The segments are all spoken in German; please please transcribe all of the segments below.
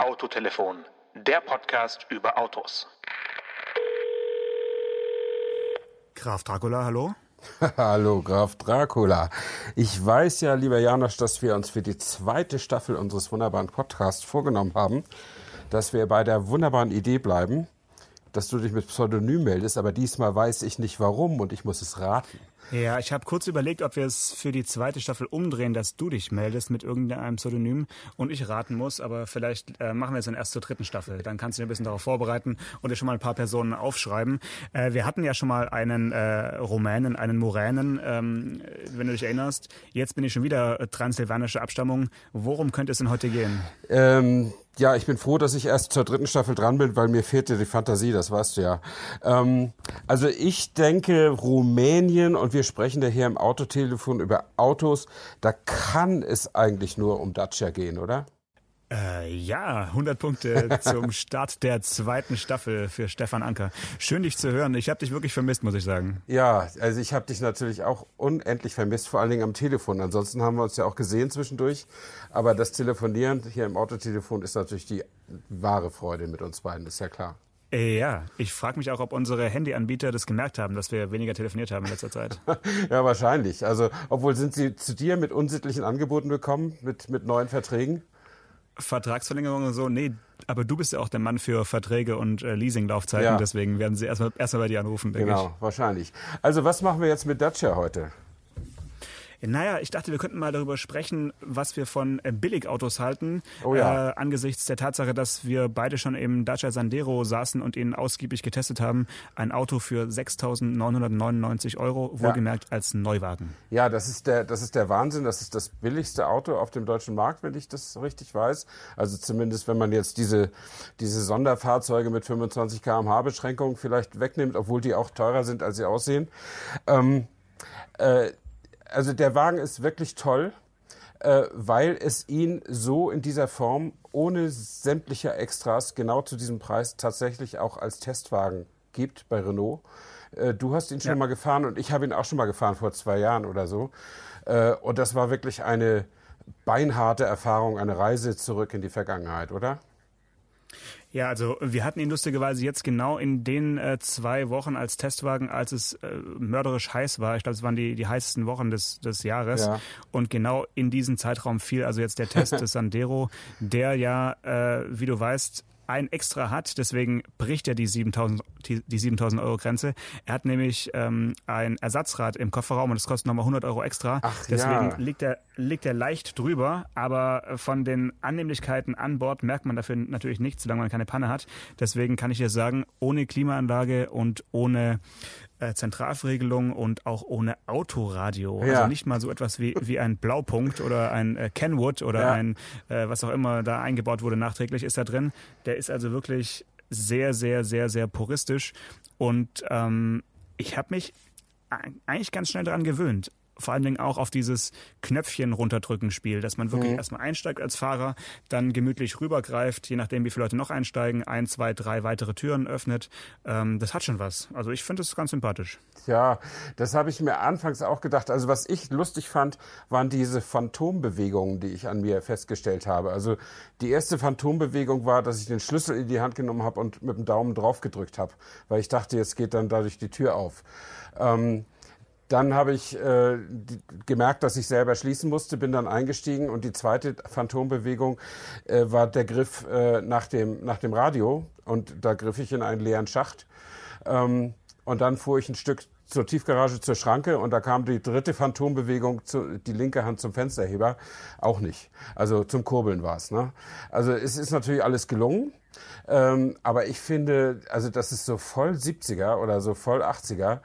Autotelefon, der Podcast über Autos. Graf Dracula, hallo? Hallo, Graf Dracula. Ich weiß ja, lieber Janosch, dass wir uns für die zweite Staffel unseres wunderbaren Podcasts vorgenommen haben, dass wir bei der wunderbaren Idee bleiben, dass du dich mit Pseudonym meldest, aber diesmal weiß ich nicht warum und ich muss es raten. Ja, ich habe kurz überlegt, ob wir es für die zweite Staffel umdrehen, dass du dich meldest mit irgendeinem Pseudonym und ich raten muss, aber vielleicht äh, machen wir es dann erst zur dritten Staffel. Dann kannst du dich ein bisschen darauf vorbereiten und dir schon mal ein paar Personen aufschreiben. Äh, wir hatten ja schon mal einen äh, Rumänen, einen Muränen, ähm, wenn du dich erinnerst. Jetzt bin ich schon wieder transsilvanische Abstammung. Worum könnte es denn heute gehen? Ähm, ja, ich bin froh, dass ich erst zur dritten Staffel dran bin, weil mir fehlte die Fantasie, das weißt du ja. Ähm, also ich denke Rumänien und wir sprechen ja hier im Autotelefon über Autos, da kann es eigentlich nur um Dacia gehen, oder? Äh, ja, 100 Punkte zum Start der zweiten Staffel für Stefan Anker. Schön, dich zu hören. Ich habe dich wirklich vermisst, muss ich sagen. Ja, also ich habe dich natürlich auch unendlich vermisst, vor allen Dingen am Telefon. Ansonsten haben wir uns ja auch gesehen zwischendurch. Aber das Telefonieren hier im Autotelefon ist natürlich die wahre Freude mit uns beiden, ist ja klar. Ja, ich frage mich auch, ob unsere Handyanbieter das gemerkt haben, dass wir weniger telefoniert haben in letzter Zeit. ja, wahrscheinlich. Also, obwohl sind sie zu dir mit unsittlichen Angeboten gekommen, mit, mit neuen Verträgen? Vertragsverlängerung und so, nee, aber du bist ja auch der Mann für Verträge und äh, Leasinglaufzeiten, ja. deswegen werden sie erstmal erstmal bei dir anrufen, denke genau, ich. Genau, wahrscheinlich. Also was machen wir jetzt mit Dacia heute? Naja, ich dachte, wir könnten mal darüber sprechen, was wir von äh, Billigautos halten. Oh ja. Äh, angesichts der Tatsache, dass wir beide schon im Dacia Sandero saßen und ihn ausgiebig getestet haben. Ein Auto für 6.999 Euro, wohlgemerkt ja. als Neuwagen. Ja, das ist, der, das ist der Wahnsinn. Das ist das billigste Auto auf dem deutschen Markt, wenn ich das richtig weiß. Also zumindest, wenn man jetzt diese, diese Sonderfahrzeuge mit 25 km/h Beschränkung vielleicht wegnimmt, obwohl die auch teurer sind, als sie aussehen. Ähm, äh, also der Wagen ist wirklich toll, äh, weil es ihn so in dieser Form ohne sämtliche Extras genau zu diesem Preis tatsächlich auch als Testwagen gibt bei Renault. Äh, du hast ihn schon ja. mal gefahren und ich habe ihn auch schon mal gefahren vor zwei Jahren oder so. Äh, und das war wirklich eine beinharte Erfahrung, eine Reise zurück in die Vergangenheit, oder? Ja, also wir hatten ihn lustigerweise jetzt genau in den äh, zwei Wochen als Testwagen, als es äh, mörderisch heiß war. Ich glaube, es waren die, die heißesten Wochen des, des Jahres. Ja. Und genau in diesen Zeitraum fiel also jetzt der Test des Sandero, der ja, äh, wie du weißt, ein extra hat, deswegen bricht er die 7000, die, die 7000 Euro Grenze. Er hat nämlich ähm, ein Ersatzrad im Kofferraum und das kostet nochmal 100 Euro extra. Ach, deswegen ja. liegt, er, liegt er leicht drüber, aber von den Annehmlichkeiten an Bord merkt man dafür natürlich nichts, solange man keine Panne hat. Deswegen kann ich dir sagen, ohne Klimaanlage und ohne äh, Zentralregelung und auch ohne Autoradio. Ja. Also nicht mal so etwas wie, wie ein Blaupunkt oder ein äh, Kenwood oder ja. ein, äh, was auch immer da eingebaut wurde nachträglich, ist da drin. Der ist also wirklich sehr, sehr, sehr, sehr puristisch. Und ähm, ich habe mich eigentlich ganz schnell daran gewöhnt vor allen Dingen auch auf dieses Knöpfchen runterdrücken Spiel, dass man wirklich mhm. erstmal einsteigt als Fahrer, dann gemütlich rübergreift, je nachdem wie viele Leute noch einsteigen, ein, zwei, drei weitere Türen öffnet. Ähm, das hat schon was. Also ich finde es ganz sympathisch. Ja, das habe ich mir anfangs auch gedacht. Also was ich lustig fand, waren diese Phantombewegungen, die ich an mir festgestellt habe. Also die erste Phantombewegung war, dass ich den Schlüssel in die Hand genommen habe und mit dem Daumen drauf gedrückt habe, weil ich dachte, jetzt geht dann dadurch die Tür auf. Ähm, dann habe ich äh, gemerkt, dass ich selber schließen musste, bin dann eingestiegen und die zweite Phantombewegung äh, war der Griff äh, nach, dem, nach dem Radio und da griff ich in einen leeren Schacht. Ähm, und dann fuhr ich ein Stück zur Tiefgarage zur Schranke und da kam die dritte Phantombewegung, zu, die linke Hand zum Fensterheber, auch nicht. Also zum Kurbeln war es. Ne? Also es ist natürlich alles gelungen, ähm, aber ich finde, also das ist so voll 70er oder so voll 80er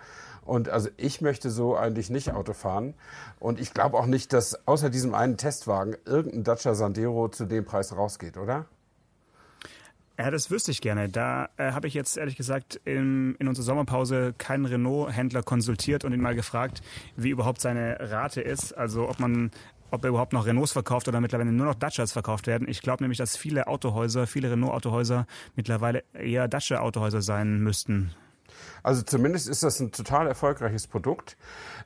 und also ich möchte so eigentlich nicht Auto fahren. Und ich glaube auch nicht, dass außer diesem einen Testwagen irgendein Dacia Sandero zu dem Preis rausgeht, oder? Ja, das wüsste ich gerne. Da äh, habe ich jetzt ehrlich gesagt in, in unserer Sommerpause keinen Renault-Händler konsultiert und ihn mal gefragt, wie überhaupt seine Rate ist. Also ob man ob er überhaupt noch Renaults verkauft oder mittlerweile nur noch Dacias verkauft werden. Ich glaube nämlich, dass viele Autohäuser, viele Renault-Autohäuser mittlerweile eher Dacia-Autohäuser sein müssten. Also zumindest ist das ein total erfolgreiches Produkt.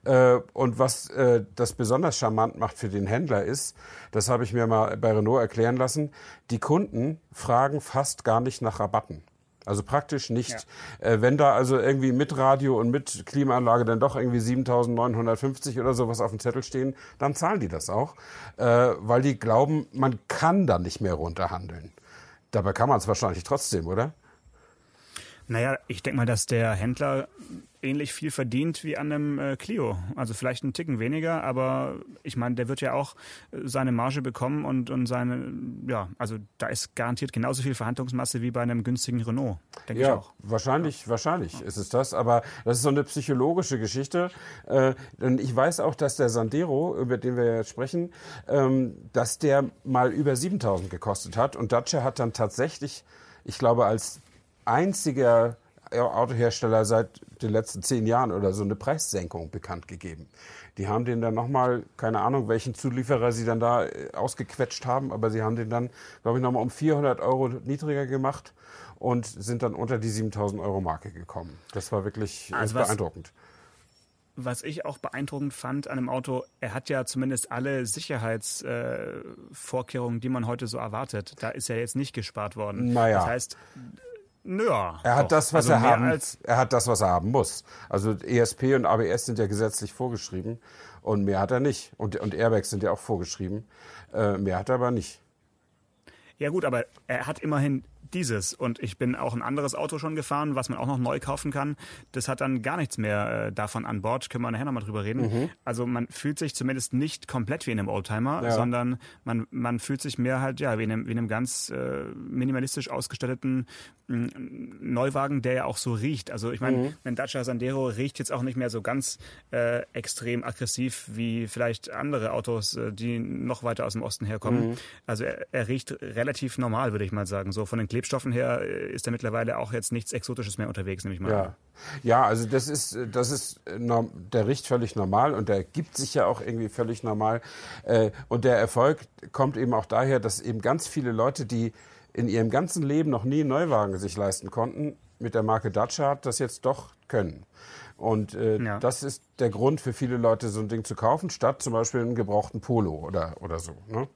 Äh, und was äh, das besonders charmant macht für den Händler ist, das habe ich mir mal bei Renault erklären lassen, die Kunden fragen fast gar nicht nach Rabatten. Also praktisch nicht. Ja. Äh, wenn da also irgendwie mit Radio und mit Klimaanlage dann doch irgendwie 7.950 oder sowas auf dem Zettel stehen, dann zahlen die das auch, äh, weil die glauben, man kann da nicht mehr runterhandeln. Dabei kann man es wahrscheinlich trotzdem, oder? Naja, ich denke mal, dass der Händler ähnlich viel verdient wie an einem äh, Clio. Also vielleicht einen Ticken weniger, aber ich meine, der wird ja auch äh, seine Marge bekommen und, und seine, ja, also da ist garantiert genauso viel Verhandlungsmasse wie bei einem günstigen Renault, denke ja, ich auch. Wahrscheinlich, ja. wahrscheinlich ist es das, aber das ist so eine psychologische Geschichte. Äh, und ich weiß auch, dass der Sandero, über den wir jetzt sprechen, ähm, dass der mal über 7000 gekostet hat und Dacia hat dann tatsächlich, ich glaube, als einziger Autohersteller seit den letzten zehn Jahren oder so eine Preissenkung bekannt gegeben. Die haben den dann nochmal, keine Ahnung, welchen Zulieferer sie dann da äh, ausgequetscht haben, aber sie haben den dann, glaube ich, nochmal um 400 Euro niedriger gemacht und sind dann unter die 7000 Euro Marke gekommen. Das war wirklich äh, also beeindruckend. Was ich auch beeindruckend fand an dem Auto, er hat ja zumindest alle Sicherheitsvorkehrungen, äh, die man heute so erwartet. Da ist ja jetzt nicht gespart worden. Naja. Das heißt, ja, er hat doch. das, was also er haben. Er hat das, was er haben muss. Also ESP und ABS sind ja gesetzlich vorgeschrieben und mehr hat er nicht. Und, und Airbags sind ja auch vorgeschrieben. Äh, mehr hat er aber nicht. Ja gut, aber er hat immerhin dieses. Und ich bin auch ein anderes Auto schon gefahren, was man auch noch neu kaufen kann. Das hat dann gar nichts mehr äh, davon an Bord. Können wir nachher nochmal drüber reden. Mhm. Also man fühlt sich zumindest nicht komplett wie in einem Oldtimer, ja. sondern man, man fühlt sich mehr halt ja wie in einem, wie in einem ganz äh, minimalistisch ausgestatteten Neuwagen, der ja auch so riecht. Also ich meine, mhm. ein Dacia Sandero riecht jetzt auch nicht mehr so ganz äh, extrem aggressiv wie vielleicht andere Autos, äh, die noch weiter aus dem Osten herkommen. Mhm. Also er, er riecht relativ normal, würde ich mal sagen. So von den Klebstoffen her äh, ist da mittlerweile auch jetzt nichts Exotisches mehr unterwegs, nehme ich mal ja. Ja, also das ist, das ist, der riecht völlig normal und der gibt sich ja auch irgendwie völlig normal. Äh, und der Erfolg kommt eben auch daher, dass eben ganz viele Leute, die in ihrem ganzen Leben noch nie einen Neuwagen sich leisten konnten, mit der Marke Dacia das jetzt doch können. Und äh, ja. das ist der Grund für viele Leute, so ein Ding zu kaufen, statt zum Beispiel einen gebrauchten Polo oder, oder so. Ne?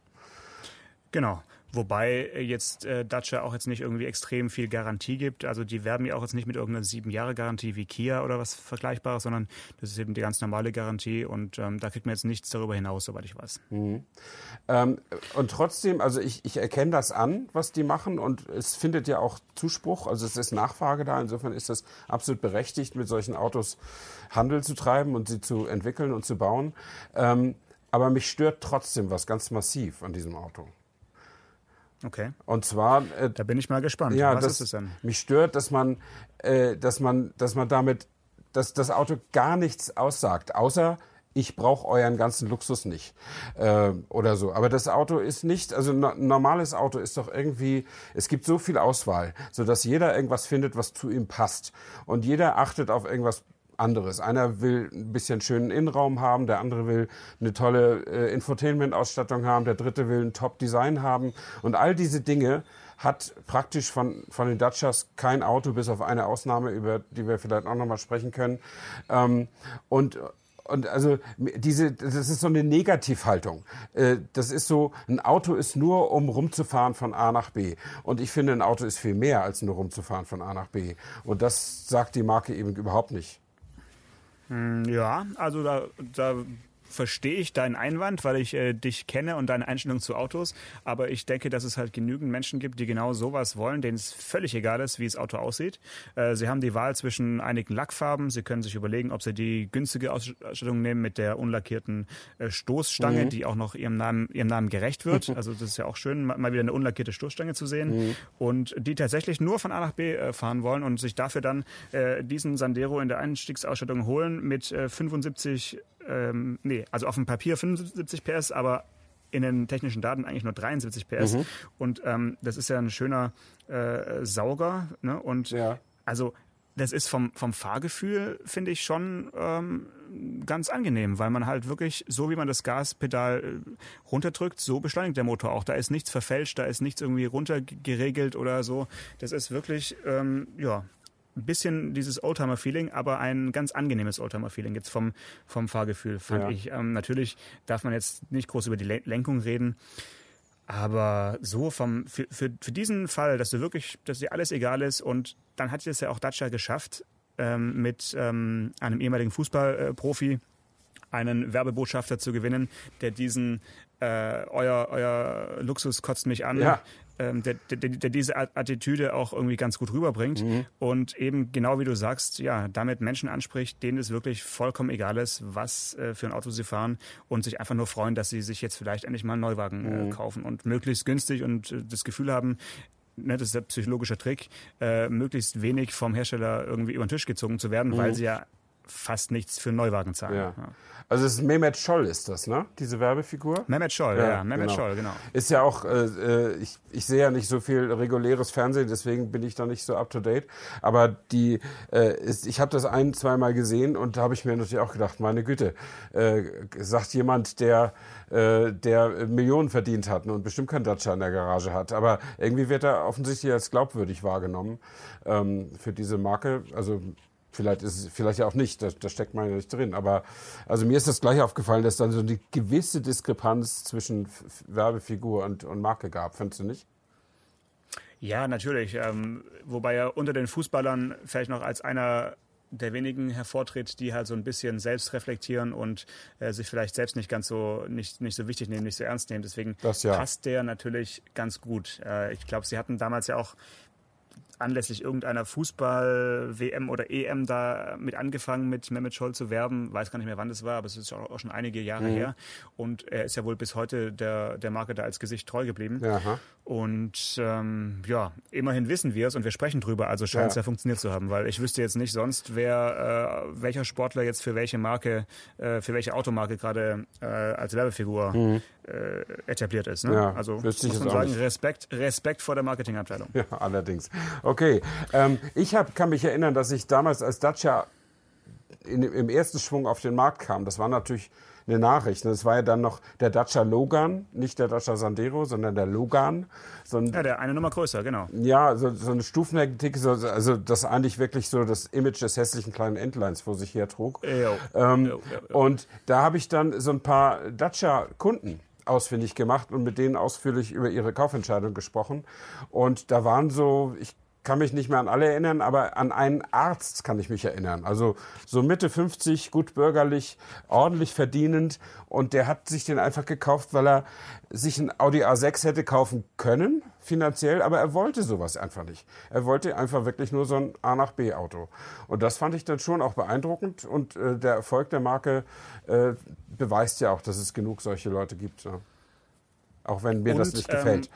Genau. Wobei jetzt äh, Dacia auch jetzt nicht irgendwie extrem viel Garantie gibt. Also die werben ja auch jetzt nicht mit irgendeiner sieben Jahre Garantie wie Kia oder was Vergleichbares, sondern das ist eben die ganz normale Garantie und ähm, da kriegt man jetzt nichts darüber hinaus, soweit ich weiß. Mhm. Ähm, und trotzdem, also ich, ich erkenne das an, was die machen und es findet ja auch Zuspruch. Also es ist Nachfrage da. Insofern ist das absolut berechtigt, mit solchen Autos Handel zu treiben und sie zu entwickeln und zu bauen. Ähm, aber mich stört trotzdem was ganz massiv an diesem Auto. Okay. Und zwar. Äh, da bin ich mal gespannt. Ja, Was das, ist es denn? Mich stört, dass man, äh, dass man, dass man damit, dass das Auto gar nichts aussagt, außer ich brauche euren ganzen Luxus nicht äh, oder so. Aber das Auto ist nicht, also ein normales Auto ist doch irgendwie, es gibt so viel Auswahl, so dass jeder irgendwas findet, was zu ihm passt und jeder achtet auf irgendwas anderes. Einer will ein bisschen schönen Innenraum haben, der andere will eine tolle äh, Infotainment-Ausstattung haben, der dritte will ein Top-Design haben. Und all diese Dinge hat praktisch von, von den Dacias kein Auto, bis auf eine Ausnahme, über die wir vielleicht auch nochmal sprechen können. Ähm, und und also diese, das ist so eine Negativhaltung. Äh, das ist so, ein Auto ist nur, um rumzufahren von A nach B. Und ich finde, ein Auto ist viel mehr als nur rumzufahren von A nach B. Und das sagt die Marke eben überhaupt nicht. Hm, ja, also da, da verstehe ich deinen Einwand, weil ich äh, dich kenne und deine Einstellung zu Autos. Aber ich denke, dass es halt genügend Menschen gibt, die genau sowas wollen, denen es völlig egal ist, wie das Auto aussieht. Äh, sie haben die Wahl zwischen einigen Lackfarben. Sie können sich überlegen, ob sie die günstige Ausstattung nehmen mit der unlackierten äh, Stoßstange, mhm. die auch noch ihrem Namen, ihrem Namen gerecht wird. Also das ist ja auch schön, mal wieder eine unlackierte Stoßstange zu sehen. Mhm. Und die tatsächlich nur von A nach B äh, fahren wollen und sich dafür dann äh, diesen Sandero in der Einstiegsausstattung holen mit äh, 75 ähm, nee, also auf dem Papier 75 PS, aber in den technischen Daten eigentlich nur 73 PS. Mhm. Und ähm, das ist ja ein schöner äh, Sauger. Ne? Und ja. also das ist vom, vom Fahrgefühl, finde ich, schon ähm, ganz angenehm, weil man halt wirklich, so wie man das Gaspedal äh, runterdrückt, so beschleunigt der Motor auch. Da ist nichts verfälscht, da ist nichts irgendwie runtergeregelt oder so. Das ist wirklich, ähm, ja, ein bisschen dieses Oldtimer-Feeling, aber ein ganz angenehmes Oldtimer-Feeling jetzt vom, vom Fahrgefühl, fand Ja. ich. Ähm, natürlich darf man jetzt nicht groß über die Le- Lenkung reden, aber so vom, für, für, für diesen Fall, dass du wirklich, dass dir alles egal ist und dann hat es ja auch Dacia geschafft, ähm, mit ähm, einem ehemaligen Fußballprofi einen Werbebotschafter zu gewinnen, der diesen äh, euer, euer Luxus kotzt mich an, Ja. Ähm, der, der, der diese Attitüde auch irgendwie ganz gut rüberbringt. Und eben genau wie du sagst, ja, damit Menschen anspricht, denen es wirklich vollkommen egal ist, was äh, für ein Auto sie fahren und sich einfach nur freuen, dass sie sich jetzt vielleicht endlich mal einen Neuwagen äh, kaufen und möglichst günstig und äh, das Gefühl haben, ne, das ist der psychologische Trick, äh, möglichst wenig vom Hersteller irgendwie über den Tisch gezogen zu werden, weil sie ja fast nichts für Neuwagen zahlen. Ja. Also es ist Mehmet Scholl ist das, ne? Diese Werbefigur? Mehmet Scholl, ja, Mehmet Scholl, genau. Ist ja auch, äh, äh, ich, ich sehe ja nicht so viel reguläres Fernsehen, deswegen bin ich da nicht so up to date. Aber die, äh, ist, ich habe das ein, zweimal gesehen und da habe ich mir natürlich auch gedacht, meine Güte, äh, sagt jemand, der, äh, der Millionen verdient hat und bestimmt kein Dacia in der Garage hat. Aber irgendwie wird er offensichtlich als glaubwürdig wahrgenommen ähm, für diese Marke. Also Vielleicht ist es, vielleicht ja auch nicht, da, da steckt man ja nicht drin. Aber also mir ist das gleich aufgefallen, dass dann so eine gewisse Diskrepanz zwischen Werbefigur und, und Marke gab, findest du nicht? Ja, natürlich. Ähm, wobei er unter den Fußballern vielleicht noch als einer der wenigen hervortritt, die halt so ein bisschen selbst reflektieren und äh, sich vielleicht selbst nicht ganz so nicht, nicht so wichtig nehmen, nicht so ernst nehmen. Deswegen Das ja. passt der natürlich ganz gut. Äh, ich glaube, sie hatten damals ja auch anlässlich irgendeiner Fußball-WM oder EM da mit angefangen, mit Mehmet Scholl zu werben. Weiß gar nicht mehr, wann das war, aber es ist auch schon einige Jahre Mhm. her. Und er ist ja wohl bis heute der, der Marke da als Gesicht treu geblieben. Aha. Und ähm, ja, immerhin wissen wir es und wir sprechen drüber, also scheint es Ja. ja. funktioniert zu haben, weil ich wüsste jetzt nicht sonst, wer äh, welcher Sportler jetzt für welche Marke, äh, für welche Automarke gerade äh, als Werbefigur äh, etabliert ist. Ne? Mhm. Ja, also muss man sagen. Respekt, Respekt vor der Marketingabteilung. Ja, allerdings. Okay, ähm, ich hab, kann mich erinnern, dass ich damals als Dacia in, im ersten Schwung auf den Markt kam. Das war natürlich eine Nachricht. Das war ja dann noch der Dacia Logan, nicht der Dacia Sandero, sondern der Logan. So ein, Ja, der eine Nummer größer, genau. Ja, so, so eine Stufenhecke, so, also das eigentlich wirklich so das Image des hässlichen kleinen Entleins vor sich hertrug. Jo. Ähm, Jo, jo, jo. Und da habe ich dann so ein paar Dacia-Kunden ausfindig gemacht und mit denen ausführlich über ihre Kaufentscheidung gesprochen. Und da waren so, ich kann mich nicht mehr an alle erinnern, aber an einen Arzt kann ich mich erinnern. Also so Mitte 50, gut bürgerlich, ordentlich verdienend. Und der hat sich den einfach gekauft, weil er sich ein Audi A6 hätte kaufen können, finanziell, aber er wollte sowas einfach nicht. Er wollte einfach wirklich nur so ein A nach B Auto. Und das fand ich dann schon auch beeindruckend. Und äh, der Erfolg der Marke äh, beweist ja auch, dass es genug solche Leute gibt. Ja. Auch wenn mir das Und, nicht ähm, gefällt.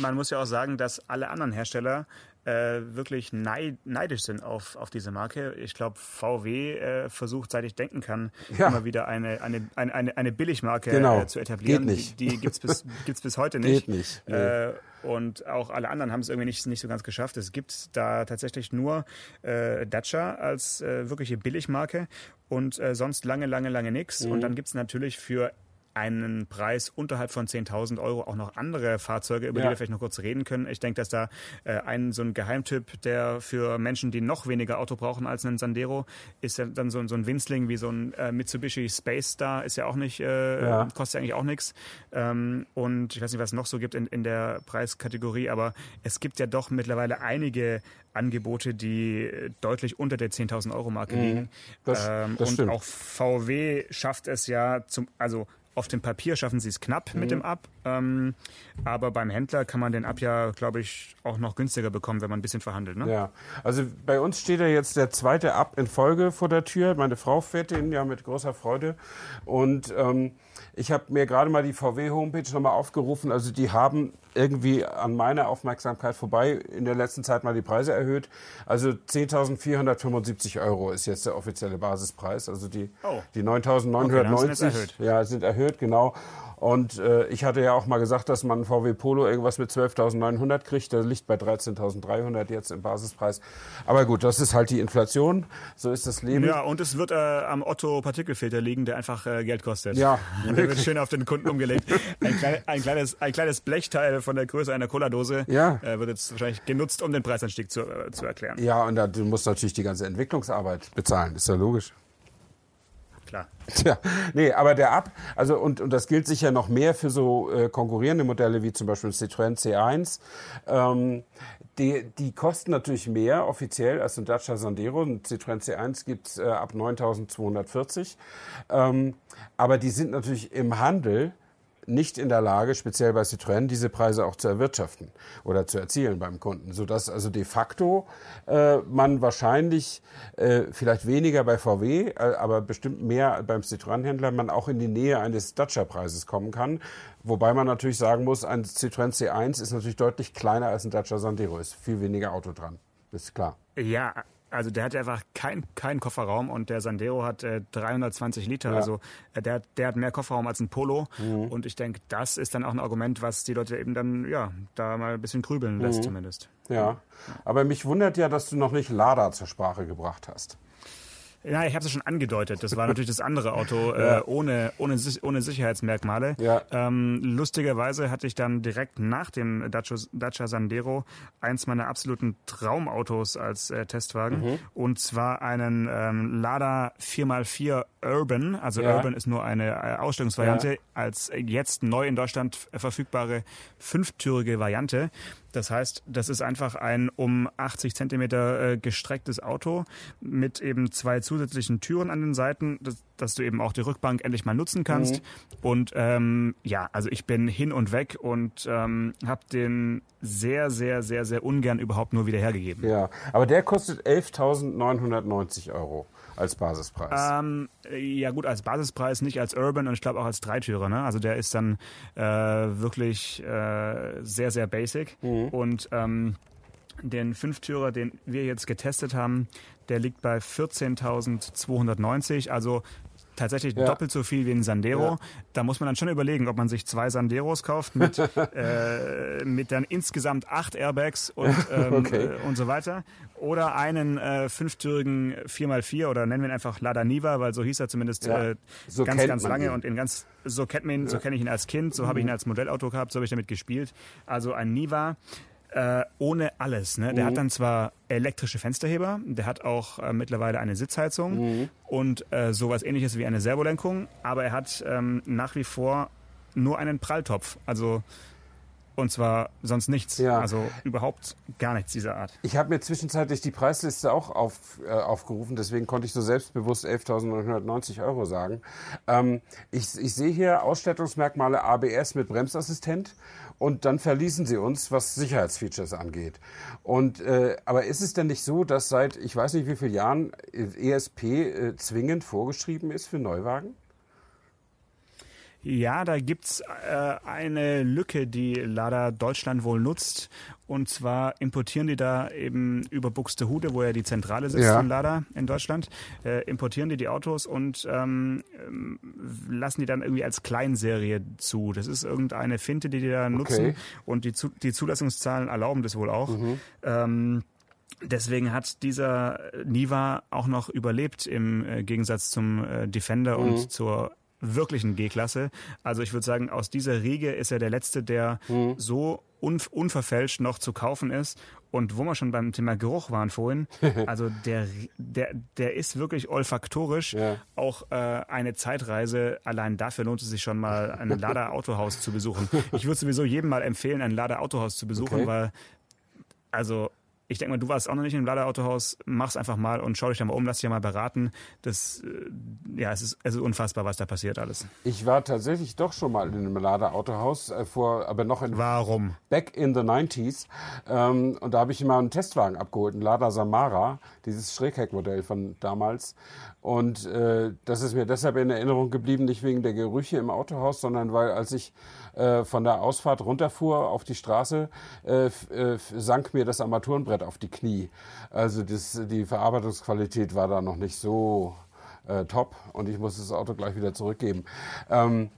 Man muss ja auch sagen, dass alle anderen Hersteller äh, wirklich neid, neidisch sind auf, auf diese Marke. Ich glaube, VW äh, versucht, seit ich denken kann, Ja. immer wieder eine, eine, eine, eine, eine Billigmarke Genau. äh, zu etablieren. Geht nicht. Die, die gibt's bis, gibt's bis heute nicht. Geht nicht, nee. Äh, und auch alle anderen haben es irgendwie nicht, nicht so ganz geschafft. Es gibt da tatsächlich nur äh, Dacia als äh, wirkliche Billigmarke und äh, sonst lange, lange, lange nichts. Mhm. Und dann gibt es natürlich für einen Preis unterhalb von 10.000 Euro auch noch andere Fahrzeuge, über Ja. die wir vielleicht noch kurz reden können. Ich denke, dass da äh, ein so ein Geheimtipp, der für Menschen, die noch weniger Auto brauchen als einen Sandero, ist ja dann so, ein- so ein Winzling wie so ein äh, Mitsubishi Space Star, ist ja auch nicht, äh, Ja. kostet ja eigentlich auch nichts. Ähm, und ich weiß nicht, was es noch so gibt in, in der Preiskategorie, aber es gibt ja doch mittlerweile einige Angebote, die deutlich unter der 10.000 Euro Marke liegen. Mhm. Das- ähm, das und stimmt. auch VW schafft es ja zum, also auf dem Papier schaffen sie es knapp mit dem Up, ähm, aber beim Händler kann man den Up ja, glaube ich, auch noch günstiger bekommen, wenn man ein bisschen verhandelt. Ne? Ja, also bei uns steht ja jetzt der zweite Ab in Folge vor der Tür. Meine Frau fährt den ja mit großer Freude. Und ähm, ich habe mir gerade mal die VW-Homepage nochmal aufgerufen. Also die haben irgendwie an meiner Aufmerksamkeit vorbei in der letzten Zeit mal die Preise erhöht. Also 10.475 Euro ist jetzt der offizielle Basispreis. Also die, Oh. die Okay, dann haben sie 9.990 jetzt erhöht. ja, sind erhöht, genau. Und äh, ich hatte ja auch mal gesagt, dass man VW Polo irgendwas mit 12.900 kriegt. Der liegt bei 13.300 jetzt im Basispreis. Aber gut, das ist halt die Inflation. So ist das Leben. Ja, und es wird äh, am Otto Partikelfilter liegen, der einfach äh, Geld kostet. Ja, der wird schön auf den Kunden umgelegt. Ein, klein, ein, kleines, ein kleines Blechteil von der Größe einer Cola-Dose Ja. äh, wird jetzt wahrscheinlich genutzt, um den Preisanstieg zu, äh, zu erklären. Ja, und da, du musst natürlich die ganze Entwicklungsarbeit bezahlen. Ist ja logisch. Klar. Tja, nee, aber der Ab, also und, und das gilt sicher noch mehr für so äh, konkurrierende Modelle wie zum Beispiel Citroën C1. Ähm, die, die kosten natürlich mehr offiziell als ein Dacia Sandero. Ein Citroën C1 gibt's äh, ab 9.240. Ähm, aber die sind natürlich im Handel nicht in der Lage, speziell bei Citroën, diese Preise auch zu erwirtschaften oder zu erzielen beim Kunden, sodass also de facto äh, man wahrscheinlich äh, vielleicht weniger bei VW, äh, aber bestimmt mehr beim Citroën-Händler, man auch in die Nähe eines Dacia-Preises kommen kann. Wobei man natürlich sagen muss, ein Citroën C1 ist natürlich deutlich kleiner als ein Dacia Sandero, ist viel weniger Auto dran, ist klar. Ja, also der hat einfach keinen kein Kofferraum und der Sandero hat äh, 320 Liter. Also äh, der, hat- der hat mehr Kofferraum als ein Polo. Und ich denke, das ist dann auch ein Argument, was die Leute eben dann, ja, da mal ein bisschen grübeln lässt zumindest. Ja, aber mich wundert ja, dass du noch nicht Lada zur Sprache gebracht hast. Ja, ich habe es schon angedeutet. Das war natürlich das andere Auto äh, ohne, ohne, ohne Sicherheitsmerkmale. Ja. Ähm, lustigerweise hatte ich dann direkt nach dem Dacia, Dacia Sandero eins meiner absoluten Traumautos als äh, Testwagen. Mhm. Und zwar einen ähm, Lada 4x4 Urban. Also Ja. Urban ist nur eine äh, Ausstellungsvariante Ja. als jetzt neu in Deutschland verfügbare fünftürige Variante. Das heißt, das ist einfach ein um 80 Zentimeter äh, gestrecktes Auto mit eben zwei zusätzlichen Türen an den Seiten, dass, dass du eben auch die Rückbank endlich mal nutzen kannst. Und ähm, ja, also ich bin hin und weg und ähm, habe den sehr, sehr, sehr, sehr ungern überhaupt nur wieder hergegeben. Ja, aber der kostet 11.990 Euro als Basispreis. Ähm, ja gut, als Basispreis, nicht als Urban und ich glaube auch als Dreitürer. Ne? Also der ist dann äh, wirklich äh, sehr, sehr basic. Und ähm, den Fünftürer, den wir jetzt getestet haben, der liegt bei 14.290, also tatsächlich Ja. doppelt so viel wie ein Sandero. Ja. Da muss man dann schon überlegen, ob man sich zwei Sanderos kauft mit, äh, mit dann insgesamt acht Airbags und, ähm, Okay. äh, und so weiter. Oder einen äh, fünftürigen 4x4 oder nennen wir ihn einfach Lada Niva, weil so hieß er zumindest Ja. äh, So ganz, ganz lange ihn. und in ganz, so kennt man ihn, so kenne ich ihn als Kind, so habe ich ihn als Modellauto gehabt, so habe ich damit gespielt. Also ein Niva. Äh, ohne alles. Ne? Der hat dann zwar elektrische Fensterheber, der hat auch äh, mittlerweile eine Sitzheizung und äh, sowas ähnliches wie eine Servolenkung, aber er hat ähm, nach wie vor nur einen Pralltopf. Also und zwar sonst nichts. Ja. Also überhaupt gar nichts dieser Art. Ich habe mir zwischenzeitlich die Preisliste auch auf, äh, aufgerufen, deswegen konnte ich so selbstbewusst 11.990 Euro sagen. Ähm, ich, ich sehe hier Ausstattungsmerkmale ABS mit Bremsassistent und dann verließen sie uns, was Sicherheitsfeatures angeht. Und äh, aber ist es denn nicht so, dass seit ich weiß nicht wie vielen Jahren äh, ESP äh, zwingend vorgeschrieben ist für Neuwagen? Ja, da gibt's äh, eine Lücke, die Lada Deutschland wohl nutzt. Und zwar importieren die da eben über Buxtehude, wo ja die Zentrale sitzt Ja. von Lada in Deutschland, äh, importieren die die Autos und ähm, ähm, lassen die dann irgendwie als Kleinserie zu. Das ist irgendeine Finte, die die da nutzen. Und die, zu die Zulassungszahlen erlauben das wohl auch. Ähm, Deswegen hat dieser Niva auch noch überlebt im äh, Gegensatz zum äh, Defender und zur wirklichen G-Klasse. Also ich würde sagen, aus dieser Riege ist er der letzte, der so un unverfälscht noch zu kaufen ist. Und wo wir schon beim Thema Geruch waren vorhin, also der, der, der ist wirklich olfaktorisch Ja. auch äh, eine Zeitreise. Allein dafür lohnt es sich schon mal, ein Lada Autohaus zu besuchen. Ich würde sowieso jedem mal empfehlen, ein Lada Autohaus zu besuchen, Okay. weil also ich denke mal, du warst auch noch nicht im Lada-Autohaus, mach's einfach mal und schau dich da mal um, lass dich ja mal beraten. Das, äh, ja, es ist, es ist unfassbar, was da passiert alles. Ich war tatsächlich doch schon mal in einem Lada Autohaus äh, vor, aber noch in Warum? back in the 90s. Ähm, und da habe ich mal einen Testwagen abgeholt, einen Lada Samara, dieses Schrägheckmodell von damals. Und äh, das ist mir deshalb in Erinnerung geblieben, nicht wegen der Gerüche im Autohaus, sondern weil als ich äh, von der Ausfahrt runterfuhr auf die Straße, äh, äh, sank mir das Armaturenbrett auf die Knie. Also das, die Verarbeitungsqualität war da noch nicht so äh, top und ich musste das Auto gleich wieder zurückgeben. Ähm,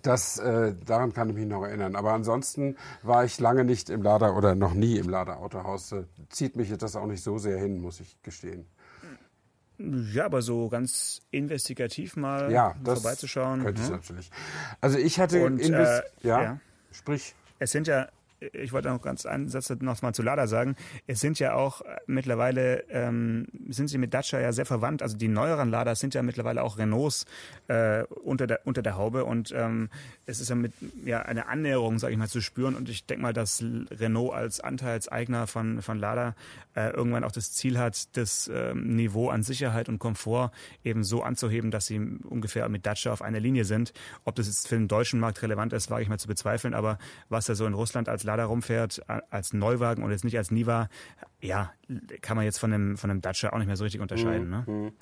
Das, äh, daran kann ich mich noch erinnern. Aber ansonsten war ich lange nicht im Lader oder noch nie im Lader-Autohaus. Äh, zieht mich das auch nicht so sehr hin, muss ich gestehen. Ja, aber so ganz investigativ mal ja, das vorbeizuschauen. Könnte hm? ich natürlich. Also ich hatte Und, äh, ja, ja. sprich. Es sind ja ich wollte noch ganz einen Satz noch mal zu Lada sagen. Es sind ja auch mittlerweile ähm, sind sie mit Dacia ja sehr verwandt. Also die neueren Ladas sind ja mittlerweile auch Renaults äh, unter der unter der Haube und ähm, es ist ja mit ja eine Annäherung, sage ich mal, zu spüren. Und ich denke mal, dass Renault als Anteilseigner von von Lada äh, irgendwann auch das Ziel hat, das ähm, Niveau an Sicherheit und Komfort eben so anzuheben, dass sie ungefähr mit Dacia auf einer Linie sind. Ob das jetzt für den deutschen Markt relevant ist, wage ich mal zu bezweifeln. Aber was da so in Russland als Lada rumfährt, als Neuwagen und jetzt nicht als Niva, ja, kann man jetzt von einem, von einem Dacia auch nicht mehr so richtig unterscheiden. Ne?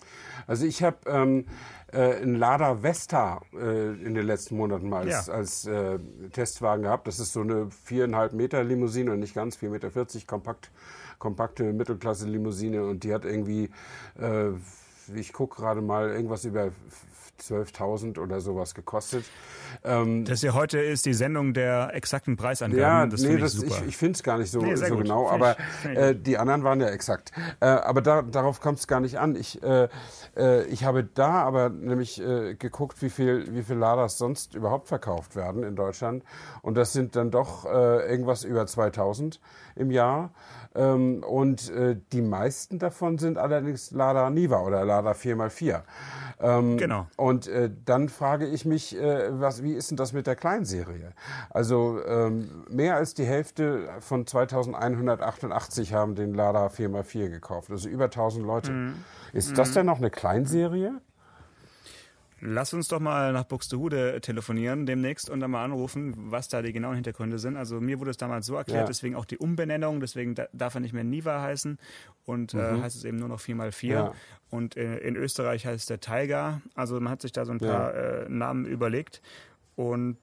Also ich habe ähm, äh, einen Lada Vesta äh, in den letzten Monaten mal als, Ja. als äh, Testwagen gehabt. Das ist so eine viereinhalb Meter Limousine und nicht ganz, 4,40 Meter, kompakt, kompakte Mittelklasse-Limousine und die hat irgendwie, äh, ich gucke gerade mal, irgendwas über 12.000 oder sowas gekostet. Ähm, Das hier heute ist die Sendung der exakten Preisangaben. ja, das nee, finde ich das, super. ich, ich finde es gar nicht so, Nee, so gut. genau, Find aber ich- ich äh, die anderen waren ja exakt. Äh, aber da, darauf kommt es gar nicht an. Ich, äh, äh, ich habe da aber nämlich äh, geguckt, wie viel, wie viel Ladas sonst überhaupt verkauft werden in Deutschland. Und das sind dann doch äh, irgendwas über 2000 im Jahr. Ähm, und die meisten davon sind allerdings Lada Niva oder Lada 4x4. Ähm, Genau. Und äh, dann frage ich mich, äh, was, wie ist denn das mit der Kleinserie? Also ähm, mehr als die Hälfte von 2188 haben den Lada 4x4 gekauft, also über 1000 Leute. Mhm. Ist das denn noch eine Kleinserie? Lass uns doch mal nach Buxtehude telefonieren demnächst und dann mal anrufen, was da die genauen Hintergründe sind. Also mir wurde es damals so erklärt, Ja. deswegen auch die Umbenennung, deswegen da, darf er nicht mehr Niva heißen und äh, heißt es eben nur noch 4x4. Mhm. Ja. Und äh, in Österreich heißt der Tiger. Also man hat sich da so ein paar äh, Namen überlegt und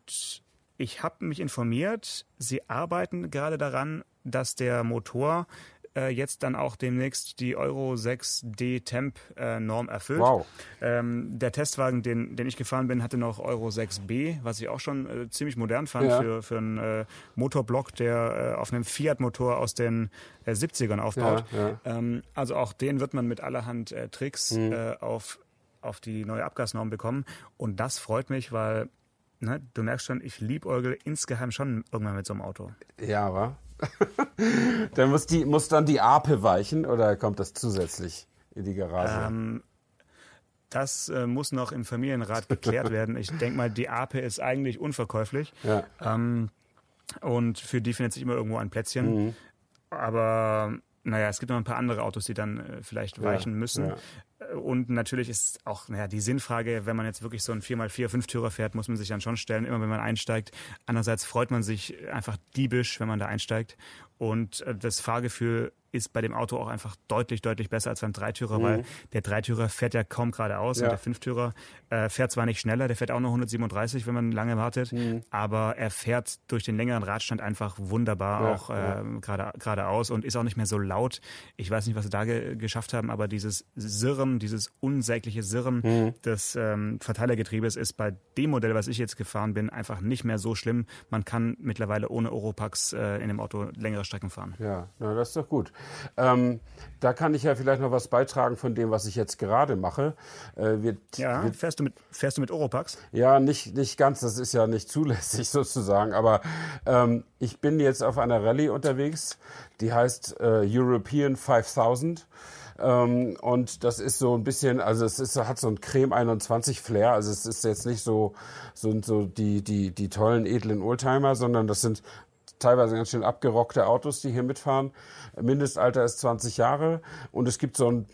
ich habe mich informiert, sie arbeiten gerade daran, dass der Motor äh, jetzt dann auch demnächst die Euro 6D Temp äh, Norm erfüllt. Wow. Ähm, der Testwagen, den, den ich gefahren bin, hatte noch Euro 6B, was ich auch schon äh, ziemlich modern fand Ja. für, für einen äh, Motorblock, der äh, auf einem Fiat-Motor aus den äh, 70ern aufbaut. Ja, ja. Ähm, also auch den wird man mit allerhand äh, Tricks Mhm. äh, auf, auf die neue Abgasnorm bekommen. Und das freut mich, weil ne, du merkst schon, ich liebäugel insgeheim schon irgendwann mit so einem Auto. Ja, wa? dann muss, die, muss dann die Ape weichen oder kommt das zusätzlich in die Garage? Ähm, das äh, muss noch im Familienrat geklärt werden. Ich denke mal, die Ape ist eigentlich unverkäuflich. Ja. Ähm, und für die findet sich immer irgendwo ein Plätzchen. Mhm. Aber naja, es gibt noch ein paar andere Autos, die dann äh, vielleicht weichen müssen. ja. Äh, Und natürlich ist auch naja, die Sinnfrage, wenn man jetzt wirklich so einen 4x4 Fünftürer fährt, muss man sich dann schon stellen, immer wenn man einsteigt. Andererseits freut man sich einfach diebisch, wenn man da einsteigt. Und äh, das Fahrgefühl ist bei dem Auto auch einfach deutlich, deutlich besser als beim Dreitürer, weil der Dreitürer fährt ja kaum geradeaus Mhm. Ja. und der Fünftürer äh, fährt zwar nicht schneller, der fährt auch nur 137, wenn man lange wartet, Mhm. aber er fährt durch den längeren Radstand einfach wunderbar Ja, auch ja. äh, gerade geradeaus und ist auch nicht mehr so laut. Ich weiß nicht, was sie da ge geschafft haben, aber dieses Sirren, dieses unsägliche Sirren Mhm. des ähm, Verteilergetriebes ist bei dem Modell, was ich jetzt gefahren bin, einfach nicht mehr so schlimm. Man kann mittlerweile ohne Oropax äh, in dem Auto längere Strecken fahren. Ja, na, das ist doch gut. Ähm, da kann ich ja vielleicht noch was beitragen von dem, was ich jetzt gerade mache. Äh, wir, Ja, wir, fährst du mit, fährst du mit Oropax? ja nicht, nicht ganz, das ist ja nicht zulässig sozusagen, aber ähm, ich bin jetzt auf einer Rallye unterwegs, die heißt äh, European 5000. Ähm, und das ist so ein bisschen, also es ist, hat so ein Creme 21 Flair. Also es ist jetzt nicht so, so, so die, die, die tollen, edlen Oldtimer, sondern das sind teilweise ganz schön abgerockte Autos, die hier mitfahren. Mindestalter ist 20 Jahre und es gibt so ein,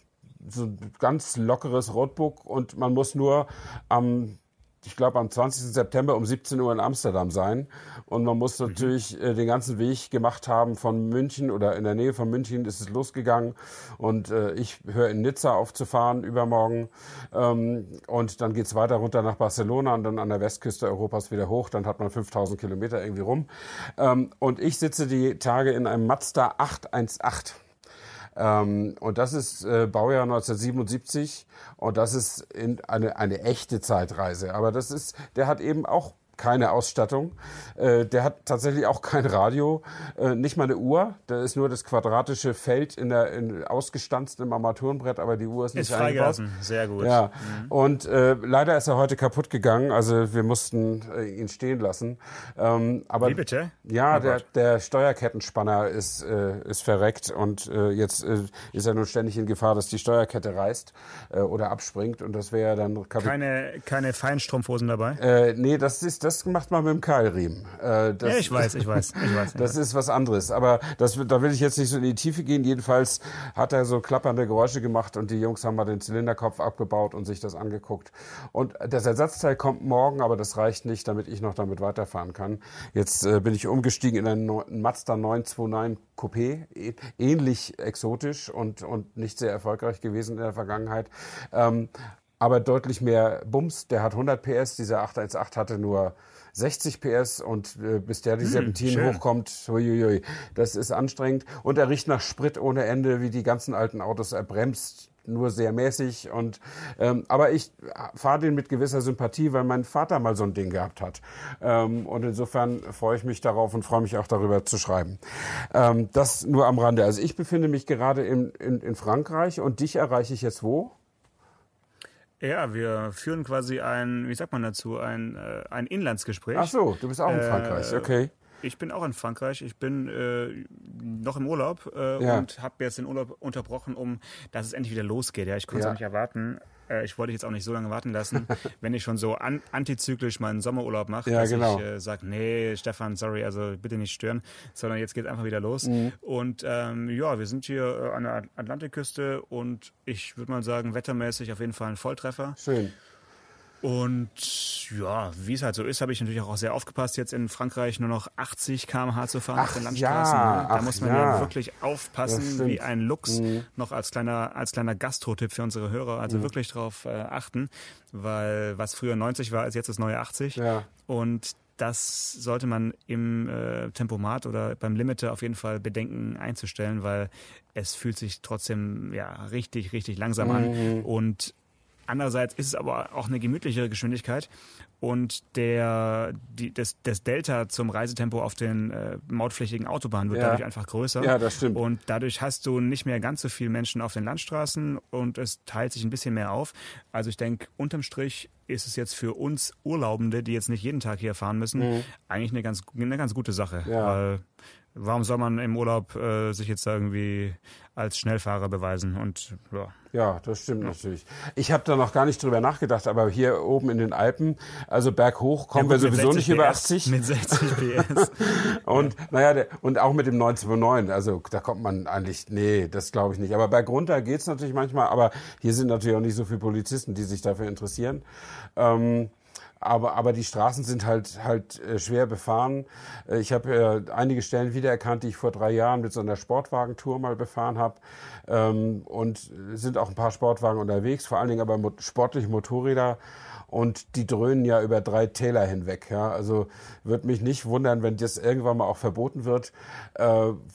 so ein ganz lockeres Roadbook und man muss nur am ich glaube, am 20. September um 17 Uhr in Amsterdam sein. Und man muss natürlich äh, den ganzen Weg gemacht haben von München oder in der Nähe von München ist es losgegangen. Und äh, ich höre in Nizza aufzufahren übermorgen. Ähm, und dann geht's weiter runter nach Barcelona und dann an der Westküste Europas wieder hoch. Dann hat man 5000 Kilometer irgendwie rum. Ähm, und ich sitze die Tage in einem Mazda 818. Ähm, und das ist äh, Baujahr 1977 und das ist in eine, eine echte Zeitreise. Aber das ist, der hat eben auch keine Ausstattung. Äh, der hat tatsächlich auch kein Radio, äh, nicht mal eine Uhr. Da ist nur das quadratische Feld in der in, ausgestanzt im Armaturenbrett, aber die Uhr ist nicht ist freigelassen. Sehr gut. Ja. Mhm. Und äh, leider ist er heute kaputt gegangen. Also wir mussten äh, ihn stehen lassen. Ähm, aber Wie bitte? Ja, oh der, der Steuerkettenspanner ist äh, ist verreckt und äh, jetzt äh, ist er nun ständig in Gefahr, dass die Steuerkette reißt äh, oder abspringt und das wäre dann keine keine Feinstrumpfhosen dabei. Äh, nee, das ist das macht man mit dem Keilriemen. Äh, das, ja, ich weiß, ich weiß, ich weiß. das ist was anderes. Aber das, da will ich jetzt nicht so in die Tiefe gehen. Jedenfalls hat er so klappernde Geräusche gemacht und die Jungs haben mal den Zylinderkopf abgebaut und sich das angeguckt. Und das Ersatzteil kommt morgen, aber das reicht nicht, damit ich noch damit weiterfahren kann. Jetzt äh, bin ich umgestiegen in einen Mazda 929 Coupé, ähnlich exotisch und, und nicht sehr erfolgreich gewesen in der Vergangenheit. Ähm, aber deutlich mehr Bums. Der hat 100 PS, dieser 818 hatte nur 60 PS und äh, bis der die hm, Serpentinen hm, hochkommt, huiuiui, das ist anstrengend. Und er riecht nach Sprit ohne Ende, wie die ganzen alten Autos. Er bremst nur sehr mäßig und ähm, aber ich fahre den mit gewisser Sympathie, weil mein Vater mal so ein Ding gehabt hat ähm, und insofern freue ich mich darauf und freue mich auch darüber zu schreiben. Ähm, das nur am Rande. Also ich befinde mich gerade in, in, in Frankreich und dich erreiche ich jetzt wo? Ja, wir führen quasi ein, wie sagt man dazu, ein, äh, ein Inlandsgespräch. Ach so, du bist auch in äh, Frankreich, okay. Ich bin auch in Frankreich. Ich bin äh, noch im Urlaub äh, ja. und habe jetzt den Urlaub unterbrochen, um dass es endlich wieder losgeht. Ja, ich konnte es ja. auch nicht erwarten. Äh, ich wollte jetzt auch nicht so lange warten lassen, wenn ich schon so an, antizyklisch meinen Sommerurlaub mache, ja, dass genau. ich äh, sage, nee, Stefan, sorry, also bitte nicht stören, sondern jetzt geht einfach wieder los. Mhm. Und ähm, ja, wir sind hier äh, an der Atlantikküste und ich würde mal sagen, wettermäßig auf jeden Fall ein Volltreffer. Schön. Und ja, wie es halt so ist, habe ich natürlich auch sehr aufgepasst, jetzt in Frankreich nur noch 80 km/h zu fahren ach, auf den Landstraßen. Ja, da muss man ja. ja. wirklich aufpassen, wie ein Lux. Mhm. Noch als kleiner, als kleiner Gastro-Tipp für unsere Hörer. Also mhm. wirklich darauf äh, achten, weil was früher 90 war, ist jetzt das neue 80. Ja. Und das sollte man im äh, Tempomat oder beim Limiter auf jeden Fall bedenken einzustellen, weil es fühlt sich trotzdem ja richtig, richtig langsam mhm. an. Und Andererseits ist es aber auch eine gemütlichere Geschwindigkeit und der, die, das, das Delta zum Reisetempo auf den äh, mautpflichtigen Autobahnen wird ja. dadurch einfach größer. Ja, das stimmt. Und dadurch hast du nicht mehr ganz so viele Menschen auf den Landstraßen und es teilt sich ein bisschen mehr auf. Also ich denke, unterm Strich ist es jetzt für uns Urlaubende, die jetzt nicht jeden Tag hier fahren müssen, mhm. eigentlich eine ganz, eine ganz gute Sache. Ja. Weil warum soll man im Urlaub äh, sich jetzt irgendwie als Schnellfahrer beweisen? Und ja. Ja, das stimmt ja. natürlich. Ich habe da noch gar nicht drüber nachgedacht, aber hier oben in den Alpen, also berghoch, kommen ja, gut, wir sowieso nicht PS, über 80. Mit 60 PS. und ja. naja, der, und auch mit dem 929, also da kommt man eigentlich, nee, das glaube ich nicht. Aber bergunter geht's natürlich manchmal, aber hier sind natürlich auch nicht so viele Polizisten, die sich dafür interessieren. Ähm, aber, aber die Straßen sind halt, halt äh, schwer befahren. Äh, ich habe äh, einige Stellen wiedererkannt, die ich vor drei Jahren mit so einer Sportwagentour mal befahren habe. Ähm, und sind auch ein paar Sportwagen unterwegs, vor allen Dingen aber sportliche Motorräder und die dröhnen ja über drei Täler hinweg. Ja? Also würde mich nicht wundern, wenn das irgendwann mal auch verboten wird. Äh,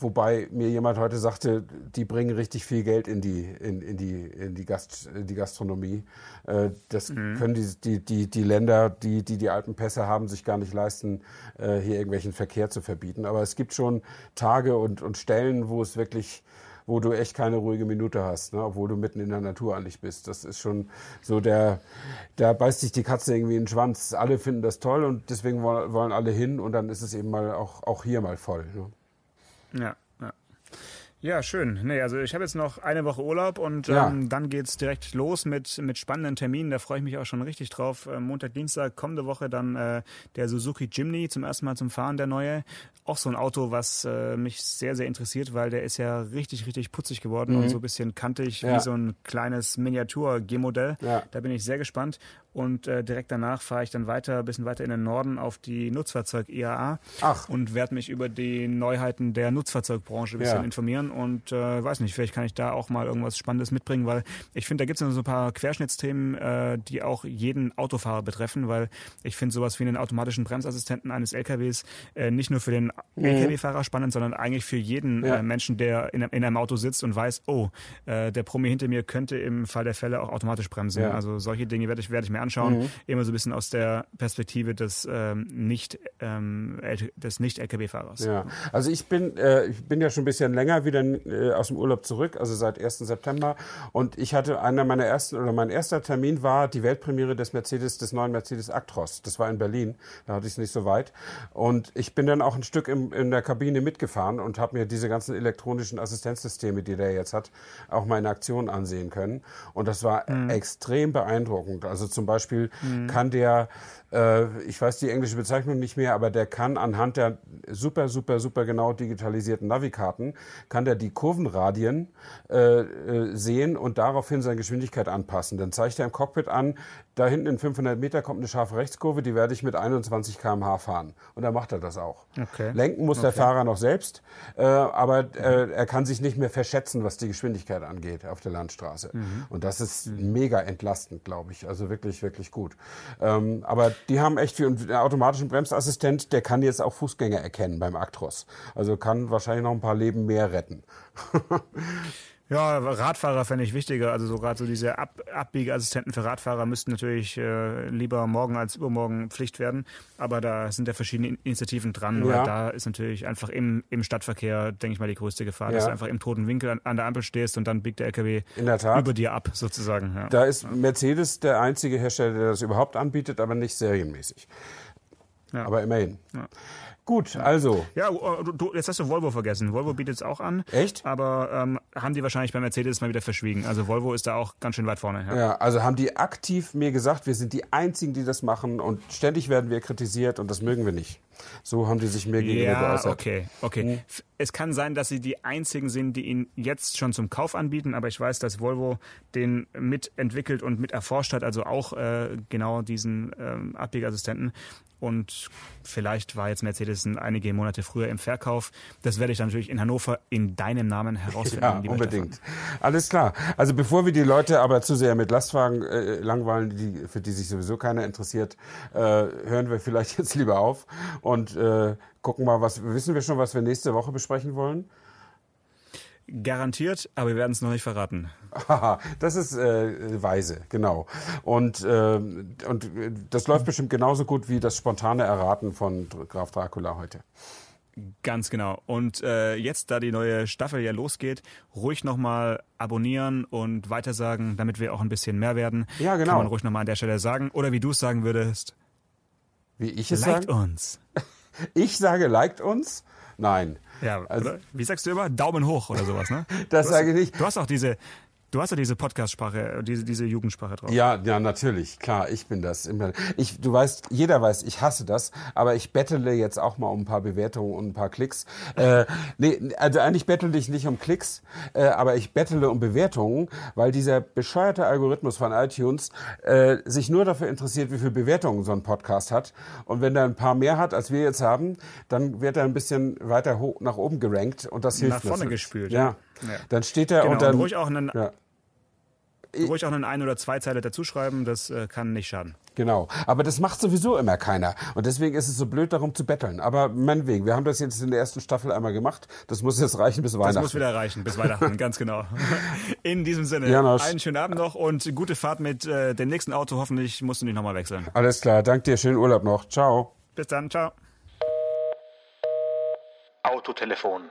wobei mir jemand heute sagte, die bringen richtig viel Geld in die, in, in die, in die, Gast, in die Gastronomie. Äh, das mhm. können die, die, die, die Länder, die, die die Alpenpässe haben, sich gar nicht leisten, äh, hier irgendwelchen Verkehr zu verbieten. Aber es gibt schon Tage und, und Stellen, wo es wirklich wo du echt keine ruhige Minute hast, ne? obwohl du mitten in der Natur eigentlich bist. Das ist schon so der, da beißt sich die Katze irgendwie in den Schwanz. Alle finden das toll und deswegen wollen alle hin und dann ist es eben mal auch, auch hier mal voll. Ne? Ja. Ja, schön. Nee, also ich habe jetzt noch eine Woche Urlaub und ja. ähm, dann geht's direkt los mit, mit spannenden Terminen. Da freue ich mich auch schon richtig drauf. Äh, Montag, Dienstag, kommende Woche dann äh, der Suzuki Jimny zum ersten Mal zum Fahren, der neue. Auch so ein Auto, was äh, mich sehr, sehr interessiert, weil der ist ja richtig, richtig putzig geworden mhm. und so ein bisschen kantig ja. wie so ein kleines Miniatur-G-Modell. Ja. Da bin ich sehr gespannt. Und äh, direkt danach fahre ich dann weiter, ein bisschen weiter in den Norden auf die Nutzfahrzeug IAA Ach. und werde mich über die Neuheiten der Nutzfahrzeugbranche ein bisschen informieren und äh, weiß nicht, vielleicht kann ich da auch mal irgendwas Spannendes mitbringen, weil ich finde, da gibt es so ein paar Querschnittsthemen, äh, die auch jeden Autofahrer betreffen, weil ich finde sowas wie einen automatischen Bremsassistenten eines LKWs äh, nicht nur für den mhm. LKW-Fahrer spannend, sondern eigentlich für jeden ja. äh, Menschen, der in, in, einem Auto sitzt und weiß, oh, äh, der Promi hinter mir könnte im Fall der Fälle auch automatisch bremsen. Ja. Also solche Dinge werde ich, werde ich mir anschauen, mhm. immer so ein bisschen aus der Perspektive des ähm, nicht ähm, des nicht LKW-Fahrers. Ja, also ich bin äh, ich bin ja schon ein bisschen länger wieder äh, aus dem Urlaub zurück, also seit 1. September und ich hatte einer meiner ersten oder mein erster Termin war die Weltpremiere des Mercedes des neuen Mercedes Actros. Das war in Berlin, da hatte ich es nicht so weit und ich bin dann auch ein Stück im, in der Kabine mitgefahren und habe mir diese ganzen elektronischen Assistenzsysteme, die der jetzt hat, auch mal in Aktion ansehen können und das war mhm. extrem beeindruckend. Also zum Beispiel mhm. kann der äh, ich weiß die englische Bezeichnung nicht mehr, aber der kann anhand der super, super, super genau digitalisierten Navikarten, kann der die Kurvenradien äh, äh, sehen und daraufhin seine Geschwindigkeit anpassen. Dann zeigt er im Cockpit an, da hinten in 500 Meter kommt eine scharfe Rechtskurve, die werde ich mit 21 km/h fahren. Und dann macht er das auch. Okay. Lenken muss okay. der Fahrer noch selbst, äh, aber äh, er kann sich nicht mehr verschätzen, was die Geschwindigkeit angeht auf der Landstraße. Mhm. Und das ist mhm. mega entlastend, glaube ich. Also wirklich, wirklich gut. Ähm, aber die haben echt viel, und automatischen Bremsassistent, der kann jetzt auch Fußgänger erkennen beim Actros. Also kann wahrscheinlich noch ein paar Leben mehr retten. Ja, Radfahrer fände ich wichtiger. Also so gerade so diese Ab Abbiegeassistenten für Radfahrer müssten natürlich äh, lieber morgen als übermorgen Pflicht werden. Aber da sind ja verschiedene Initiativen dran. Ja. da ist natürlich einfach im, im Stadtverkehr, denke ich mal, die größte Gefahr, ja. dass du einfach im toten Winkel an, an, der Ampel stehst und dann biegt der LKW über dir ab, sozusagen. Ja. Da ist Mercedes der einzige Hersteller, der das überhaupt anbietet, aber nicht serienmäßig. Aber immerhin. Gut, also. Ja, oh, du, jetzt hast du Volvo vergessen. Volvo bietet es auch an. Echt? Aber ähm, haben die wahrscheinlich bei Mercedes mal wieder verschwiegen. Also Volvo ist da auch ganz schön weit vorne. Ja. ja, also haben die aktiv mir gesagt, wir sind die Einzigen, die das machen und ständig werden wir kritisiert und das mögen wir nicht. So haben die sich mir gegenüber ja, geäußert. okay, okay. Hm. Es kann sein, dass sie die Einzigen sind, die ihn jetzt schon zum Kauf anbieten, aber ich weiß, dass Volvo den mitentwickelt und mit erforscht hat, also auch äh, genau diesen ähm, Abbiegeassistenten und vielleicht war jetzt Mercedes einige Monate früher im Verkauf. Das werde ich dann natürlich in Hannover in deinem Namen herausfinden. Ja, unbedingt. Stefan. Alles klar. Also bevor wir die Leute aber zu sehr mit Lastwagen äh, langweilen, die, für die sich sowieso keiner interessiert, äh, hören wir vielleicht jetzt lieber auf und äh, gucken mal, was wissen wir schon, was wir nächste Woche besprechen wollen? Garantiert, aber wir werden es noch nicht verraten. das ist äh, weise, genau. Und, äh, und das läuft bestimmt genauso gut wie das spontane Erraten von Graf Dracula heute. Ganz genau. Und äh, jetzt, da die neue Staffel ja losgeht, ruhig nochmal abonnieren und weitersagen, damit wir auch ein bisschen mehr werden. Ja, genau. Kann man ruhig nochmal an der Stelle sagen. Oder wie du es sagen würdest. Wie ich es sage? Liked sagen? uns. Ich sage, liked uns? Nein. Ja, also, wie sagst du immer? Daumen hoch oder sowas, ne? das sage ich nicht. Du hast auch diese, Du hast ja diese Podcast-Sprache, diese, diese Jugendsprache drauf. Ja, ja, natürlich. Klar, ich bin das. Ich, du weißt, jeder weiß, ich hasse das, aber ich bettele jetzt auch mal um ein paar Bewertungen und ein paar Klicks. Äh, nee, also eigentlich bettele ich nicht um Klicks, äh, aber ich bettele um Bewertungen, weil dieser bescheuerte Algorithmus von iTunes äh, sich nur dafür interessiert, wie viele Bewertungen so ein Podcast hat. Und wenn er ein paar mehr hat, als wir jetzt haben, dann wird er ein bisschen weiter hoch nach oben gerankt und das hilft Nach vorne natürlich. gespült. Ja. ja. Dann steht er genau, und dann. Und ruhig auch einen, ja ruhig auch einen Ein- oder Zweizeiler dazuschreiben, das äh, kann nicht schaden. Genau, aber das macht sowieso immer keiner. Und deswegen ist es so blöd, darum zu betteln. Aber meinetwegen, wir haben das jetzt in der ersten Staffel einmal gemacht. Das muss jetzt reichen bis Weihnachten. Das muss wieder reichen bis Weihnachten, ganz genau. In diesem Sinne, Janosch. einen schönen Abend noch und gute Fahrt mit äh, dem nächsten Auto. Hoffentlich musst du nicht nochmal wechseln. Alles klar, danke dir, schönen Urlaub noch. Ciao. Bis dann, ciao. Autotelefon,